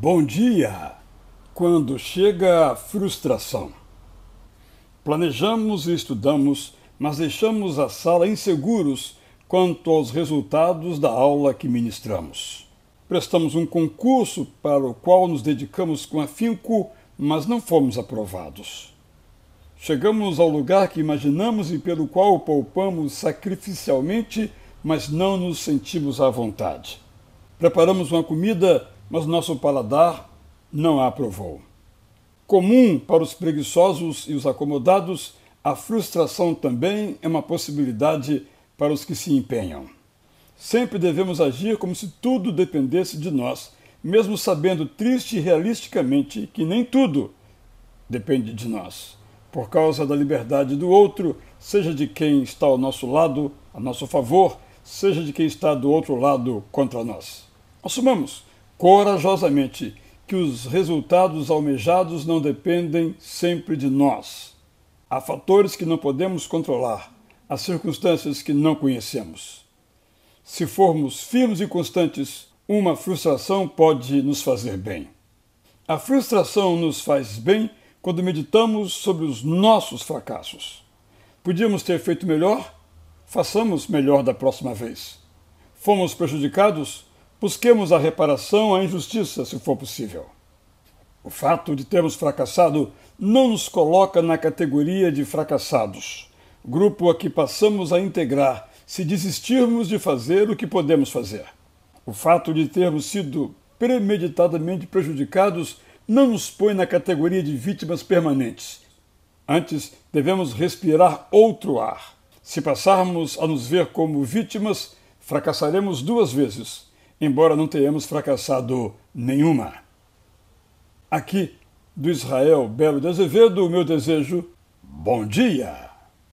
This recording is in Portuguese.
Bom dia! Quando chega a frustração. Planejamos e estudamos, mas deixamos a sala inseguros quanto aos resultados da aula que ministramos. Prestamos um concurso para o qual nos dedicamos com afinco, mas não fomos aprovados. Chegamos ao lugar que imaginamos e pelo qual poupamos sacrificialmente, mas não nos sentimos à vontade. Preparamos uma comida mas nosso paladar não a aprovou. Comum para os preguiçosos e os acomodados, a frustração também é uma possibilidade para os que se empenham. Sempre devemos agir como se tudo dependesse de nós, mesmo sabendo triste e realisticamente que nem tudo depende de nós. Por causa da liberdade do outro, seja de quem está ao nosso lado, a nosso favor, seja de quem está do outro lado contra nós. Assumamos corajosamente que os resultados almejados não dependem sempre de nós. Há fatores que não podemos controlar, há circunstâncias que não conhecemos. Se formos firmes e constantes, uma frustração pode nos fazer bem. A frustração nos faz bem quando meditamos sobre os nossos fracassos. Podíamos ter feito melhor? Façamos melhor da próxima vez. Fomos prejudicados? Busquemos a reparação à injustiça, se for possível. O fato de termos fracassado não nos coloca na categoria de fracassados, grupo a que passamos a integrar se desistirmos de fazer o que podemos fazer. O fato de termos sido premeditadamente prejudicados não nos põe na categoria de vítimas permanentes. Antes, devemos respirar outro ar. Se passarmos a nos ver como vítimas, fracassaremos duas vezes embora não tenhamos fracassado nenhuma. Aqui, do Israel Belo de Azevedo, o meu desejo, bom dia!